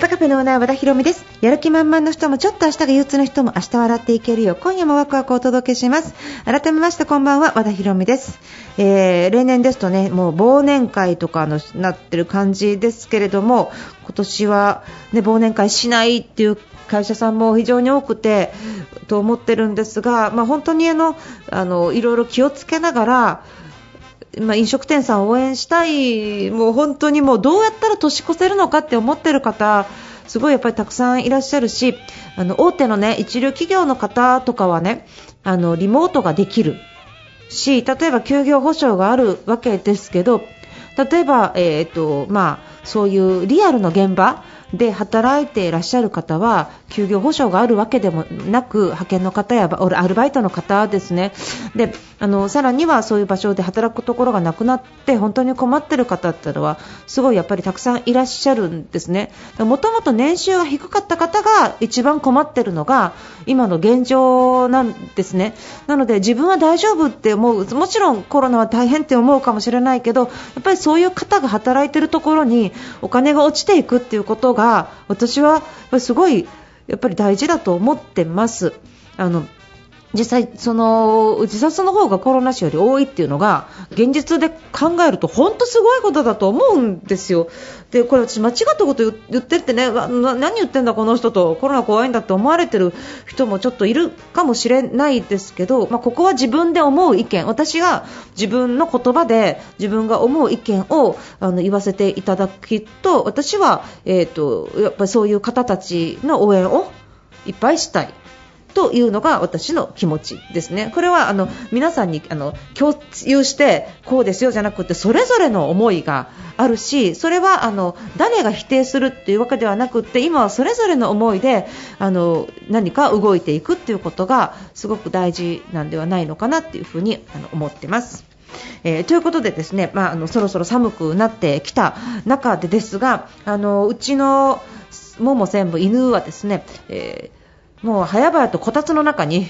和田カフェのオーナー和田博美です。やる気満々の人もちょっと明日が憂鬱の人も明日笑っていけるよ。今夜もワクワクお届けします。改めましてこんばんは和田博美です、えー例年ですとねもう忘年会とかのなってる感じですけれども今年はね忘年会しないっていう会社さんも非常に多くてと思ってるんですが、まあ、本当にあのあのいろいろ気をつけながらまあ、飲食店さんを応援したい、もう本当にもうどうやったら年越せるのかって思ってる方、すごいやっぱりたくさんいらっしゃるし、あの大手のね一流企業の方とかはね、あのリモートができるし、例えば休業保障があるわけですけど、例えば、えーとまあ、そういうリアルの現場で働いていらっしゃる方は休業保障があるわけでもなく派遣の方やアルバイトの方ですね。であのさらにはそういう場所で働くところがなくなって本当に困っている方ってのはすごいやっぱりたくさんいらっしゃるんですね。もともと年収が低かった方が一番困っているのが今の現状なんですね。なので自分は大丈夫って思うもちろんコロナは大変って思うかもしれないけどやっぱりそういう方が働いているところにお金が落ちていくっていうことが私はすごいやっぱり大事だと思ってます。あの実際、その自殺の方がコロナ死より多いっていうのが現実で考えると本当すごいことだと思うんですよ。でこれ私間違ったこと言ってってね何言ってんだこの人とコロナ怖いんだって思われてる人もちょっといるかもしれないですけど、まあ、ここは自分で思う意見私が自分の言葉で自分が思う意見をあの言わせていただくと私は、えー、とやっぱりそういう方たちの応援をいっぱいしたい。というのが私の気持ちですね。これはあの皆さんにあの共有してこうですよじゃなくてそれぞれの思いがあるしそれはあの誰が否定するっていうわけではなくて今はそれぞれの思いであの何か動いていくっていうことがすごく大事なんではないのかなっていうふうにあの思ってます。えー、ということでですね、まあ、あのそろそろ寒くなってきた中でですがあのうちのもも専部犬はですね、えーもう早々とこたつの中に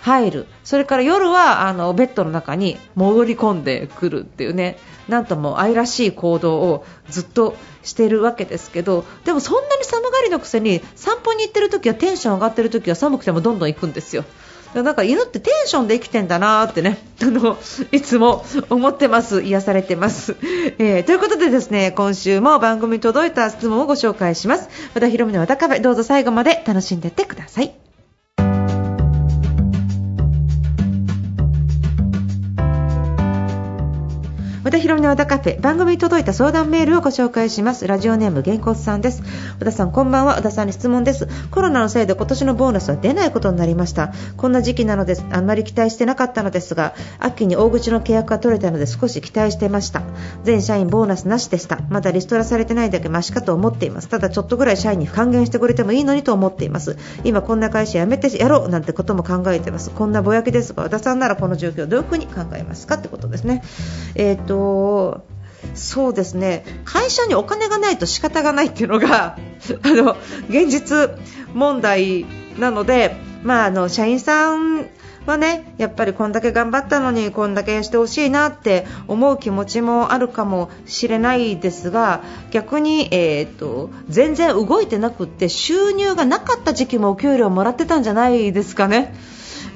入る、それから夜はあのベッドの中に潜り込んでくるっていうね、なんとも愛らしい行動をずっとしているわけですけど、でもそんなに寒がりのくせに散歩に行ってる時はテンション上がってる時は寒くてもどんどん行くんですよ。なんか犬ってテンションで生きてんだなーってね、あの、いつも思ってます。癒されてます。えー、ということでですね、今週も番組に届いた質問をご紹介します。和田博美の和田カフェ、どうぞ最後まで楽しんでってください。和田博美の和田カフェ番組に届いた相談メールをご紹介します。ラジオネームげんこつさんです。和田さんこんばんは。和田さんに質問です。コロナのせいで今年のボーナスは出ないことになりました。こんな時期なのです。あんまり期待してなかったのですが秋に大口の契約が取れたので少し期待してました。全社員ボーナスなしでした。まだリストラされてないだけマシかと思っています。ただちょっとぐらい社員に還元してくれてもいいのにと思っています。今こんな会社辞めてやろうなんてことも考えてます。こんなぼやきですが和田さんならこの状況をどういうふうに考えますか？ってことですね。えっ、ー、とそうですね会社にお金がないと仕方がないっていうのが あの現実問題なので、まあ、あの社員さんはねやっぱりこんだけ頑張ったのにこんだけしてほしいなって思う気持ちもあるかもしれないですが逆に、えーと、全然動いてなくって収入がなかった時期もお給料もらってたんじゃないですかね。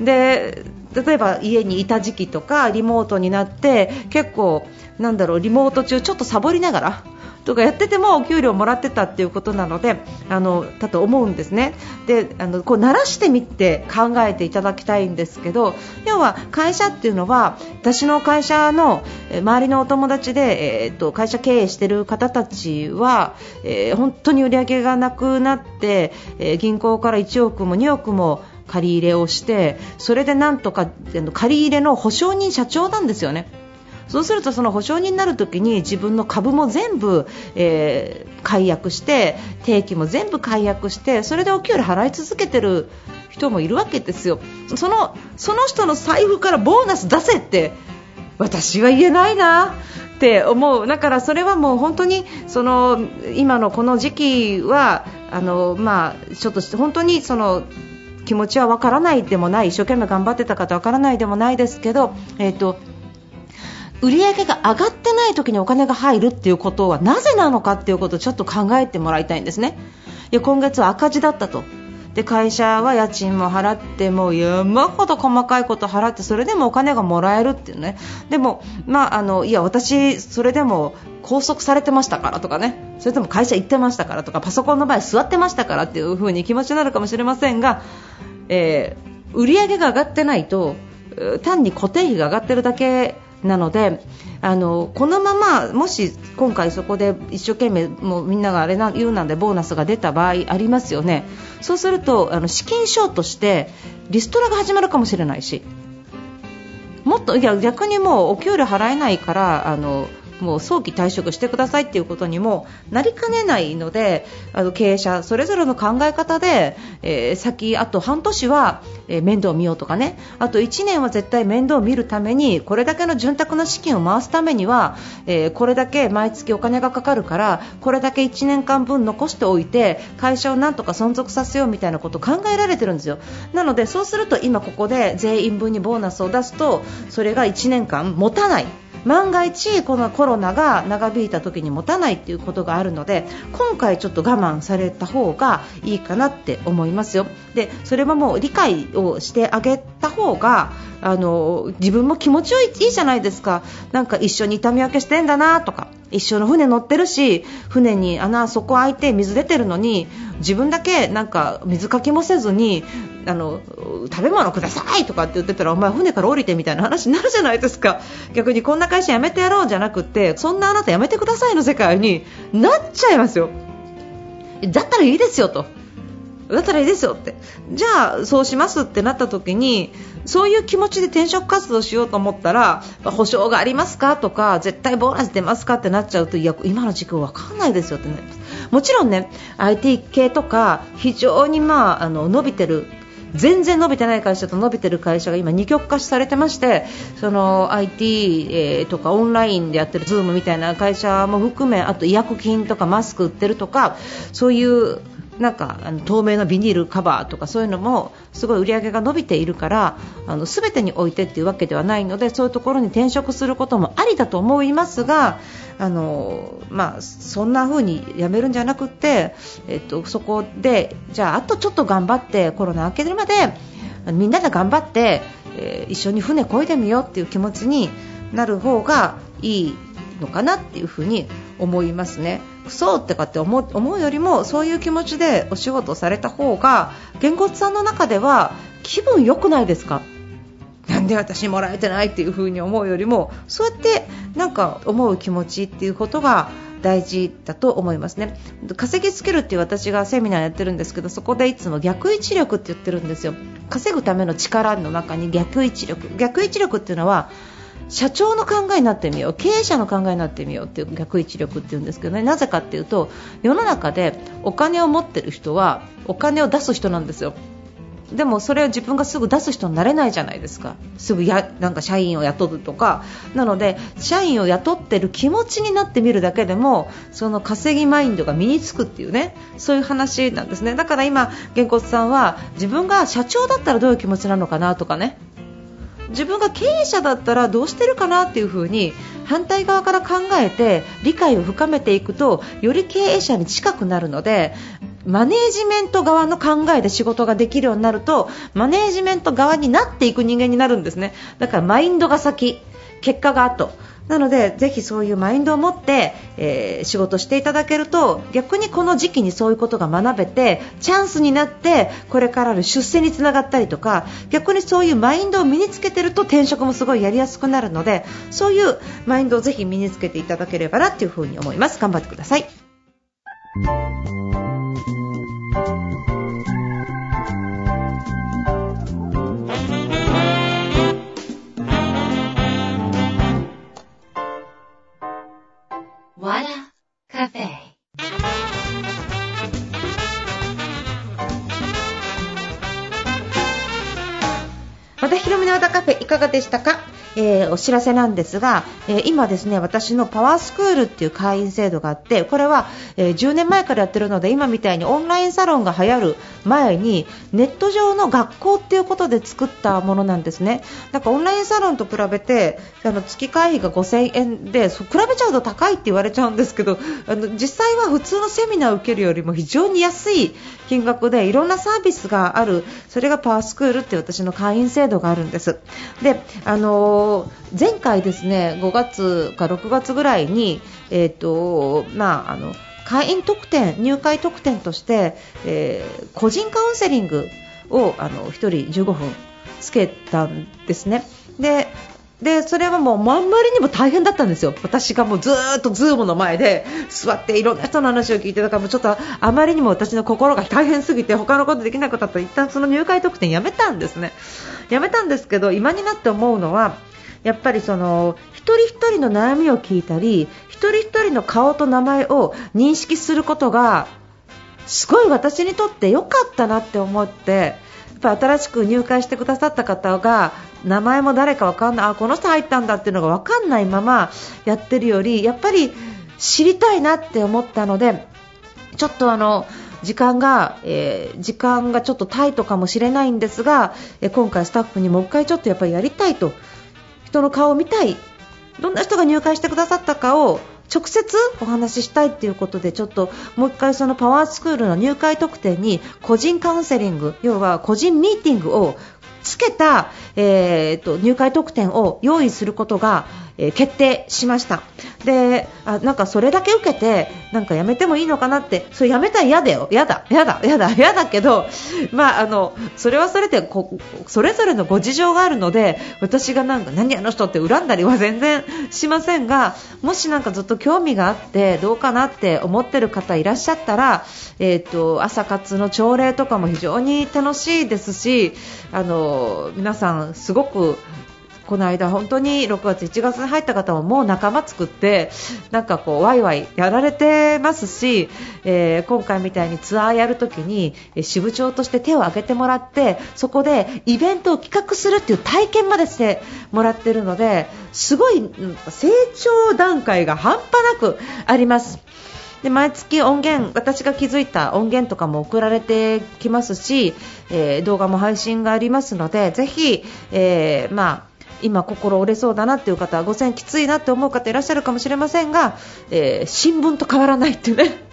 で例えば家にいた時期とかリモートになって結構なんだろうリモート中ちょっとサボりながらとかやっててもお給料もらってたっていうことなのであのだと思うんですねであのこう慣らしてみて考えていただきたいんですけど要は会社っていうのは私の会社の周りのお友達で、えー、と会社経営している方たちは、えー、本当に売り上げがなくなって、えー、銀行から1億も2億も借り入れをしてそれでなんとか借り入れの保証人社長なんですよね。そうするとその保証人になるときに自分の株も全部、えー、解約して定期も全部解約してそれでお給料払い続けてる人もいるわけですよ。そのその人の財布からボーナス出せって私は言えないなって思う。だからそれはもう本当にその今のこの時期はあの、まあ、ちょっと本当にその気持ちはわからないでもない一生懸命頑張ってた方わからないでもないですけど、えーと、売り上げが上がってない時にお金が入るっていうことはなぜなのかっていうことをちょっと考えてもらいたいんですね。いや今月は赤字だったと。で会社は家賃も払ってもう山ほど細かいこと払ってそれでもお金がもらえるっていうね。でも、まあ、あのいや私、それでも拘束されてましたからとかね。それとも会社行ってましたからとかパソコンの前座ってましたからっていう風に気持ちになるかもしれませんが、えー、売上が上がってないと単に固定費が上がってるだけなのであのこのままもし今回そこで一生懸命もうみんながあれな言うなんでボーナスが出た場合ありますよね。そうするとあの資金ショーとしてリストラが始まるかもしれないし。もっといや逆にもうお給料払えないからあのもう早期退職してくださいっていうことにもなりかねないのであの経営者それぞれの考え方で、えー、先あと半年は、え、面倒を見ようとかね。あと1年は絶対面倒を見るためにこれだけの潤沢な資金を回すためには、えー、これだけ毎月お金がかかるからこれだけ1年間分残しておいて会社をなんとか存続させようみたいなことを考えられてるんですよ。なのでそうすると今ここで全員分にボーナスを出すとそれが1年間持たない。万が一このコロナが長引いた時に持たないっていうことがあるので今回ちょっと我慢された方がいいかなって思いますよ。でそれはもう理解をしてあげた方があの自分も気持ちいいじゃないですか。なんか一緒に痛み分けしてんだなとか一緒の船乗ってるし船に穴そこ開いて水出てるのに自分だけなんか水かきもせずにあの食べ物くださいとかって言ってたらお前船から降りてみたいな話になるじゃないですか。逆にこんな会社辞めてやろうじゃなくてそんなあなた辞めてくださいの世界になっちゃいますよ。だったらいいですよと。だったらいいですよって。じゃあそうしますってなった時にそういう気持ちで転職活動しようと思ったら保証がありますかとか絶対ボーナス出ますかってなっちゃうといや今の時期わかんないですよってなります。もちろんね IT 系とか非常にまああの伸びてる全然伸びてない会社と伸びてる会社が今二極化されてましてその IT、えー、とかオンラインでやってる Zoom みたいな会社も含めあと医薬品とかマスク売ってるとかそういうなんかあの透明のビニールカバーとかそういうのもすごい売り上げが伸びているからあの全てに置いてっていうわけではないのでそういうところに転職することもありだと思いますがあの、まあ、そんな風に辞めるんじゃなくて、えっと、そこでじゃああとちょっと頑張ってコロナ明けるまでみんなで頑張って、えー、一緒に船こいでみようっていう気持ちになる方がいいのかなっていうふに思いますね。そうってかって思うよりもそういう気持ちでお仕事された方がげんこつさんの中では気分良くないですか？なんで私もらえてないっていう風に思うよりもそうやってなんか思う気持ちっていうことが大事だと思いますね。稼ぎつけるっていう私がセミナーやってるんですけどそこでいつも逆位置力って言ってるんですよ。稼ぐための力の中に逆位置力。逆位置力っていうのは社長の考えになってみよう経営者の考えになってみようっていう逆位置力っていうんですけどねなぜかっていうと世の中でお金を持ってる人はお金を出す人なんですよ。でもそれを自分がすぐ出す人になれないじゃないですか。すぐやなんか社員を雇うとか。なので社員を雇ってる気持ちになってみるだけでもその稼ぎマインドが身につくっていうねそういう話なんですね。だから今、げんこつさんは自分が社長だったらどういう気持ちなのかなとかね。自分が経営者だったらどうしてるかなっていう風に反対側から考えて理解を深めていくとより経営者に近くなるのでマネージメント側の考えで仕事ができるようになるとマネージメント側になっていく人間になるんですね。だからマインドが先。結果が後なのでぜひそういうマインドを持って、えー、仕事していただけると逆にこの時期にそういうことが学べてチャンスになってこれからの出世につながったりとか逆にそういうマインドを身につけてると転職もすごいやりやすくなるのでそういうマインドをぜひ身につけていただければなというふうに思います頑張ってください。和田ひろみの和田カフェいかがでしたか？えー、お知らせなんですが、えー、今ですね私のパワースクールっていう会員制度があってこれは、えー、10年前からやってるので今みたいにオンラインサロンが流行る前にネット上の学校っていうことで作ったものなんですね。なんかオンラインサロンと比べてあの月会費が5000円で比べちゃうと高いって言われちゃうんですけどあの実際は普通のセミナーを受けるよりも非常に安い金額でいろんなサービスがある。それがパワースクールっていう私の会員制度があるんです。であの前回ですね5月か6月ぐらいにえ、ー、とまああの会員特典入会特典として、えー、個人カウンセリングをあの1人15分つけたんですね。ででそれはもうまんまりにも大変だったんですよ、私がもうずっとズームの前で座っていろんな人の話を聞いてだからもうちょっとあまりにも私の心が大変すぎて他のことできなくなった。と一旦その入会特典やめたんですね、やめたんですけど今になって思うのはやっぱりその一人一人の悩みを聞いたり一人一人の顔と名前を認識することがすごい私にとって良かったなって思ってやっぱ新しく入会してくださった方が名前も誰かわかんないあこの人入ったんだっていうのがわかんないままやってるよりやっぱり知りたいなって思ったのでちょっとあの時間が、えー、時間がちょっとタイトかもしれないんですが、え、今回スタッフにもう一回ちょっとやっぱりやりたいと人の顔を見たい。どんな人が入会してくださったかを直接お話ししたいということでちょっともう1回そのパワースクールの入会特典に個人カウンセリング要は個人ミーティングをつけた、えーと、入会特典を用意することが、え、決定しました。であなんかそれだけ受けてなんかやめてもいいのかなってそれやめたら嫌だよ。嫌だ。嫌だ。嫌だ。嫌だけど、まあ、あのそれはそれでこそれぞれのご事情があるので私がなんか何あの人って恨んだりは全然しませんがもしなんかずっと興味があってどうかなって思ってる方いらっしゃったら、えーと朝活の朝礼とかも非常に楽しいですしあの皆さんすごくこの間、本当に6月、1月に入った方ももう仲間作ってなんかこうワイワイやられてますし、えー、今回みたいにツアーやるときに支部長として手を挙げてもらってそこでイベントを企画するっていう体験までしてもらっているのですごい成長段階が半端なくあります。で毎月音源私が気づいた音源とかも送られてきますし、えー、動画も配信がありますのでぜひ、えー、まあ今、心折れそうだなっていう方は5000きついなって思う方いらっしゃるかもしれませんが、えー、新聞と変わらないってね。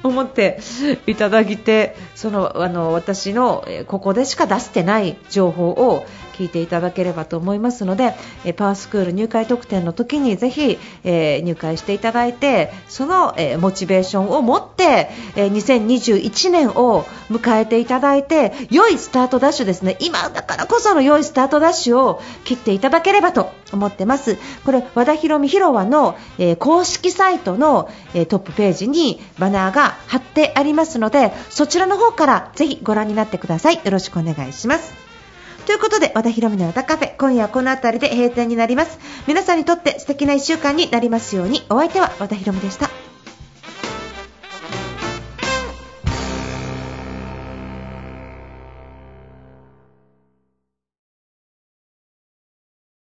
思っていただいてそのあの私のここでしか出してない情報を聞いていただければと思いますので、パワースクール入会特典の時にぜひ、え入会していただいてその、えモチベーションを持って、え2021年を迎えていただいて良いスタートダッシュですね。今だからこその良いスタートダッシュを切っていただければと思ってます。これ和田博美広和の、え公式サイトの、えトップページにバナーが貼ってありますのでそちらの方からぜひご覧になってくださいよろしくお願いしますということで、和田ヒ美の和田カフェ、今夜はこの辺りで閉店になります。皆さんにとって素敵な1週間になりますように、お相手は和田ヒ美でした。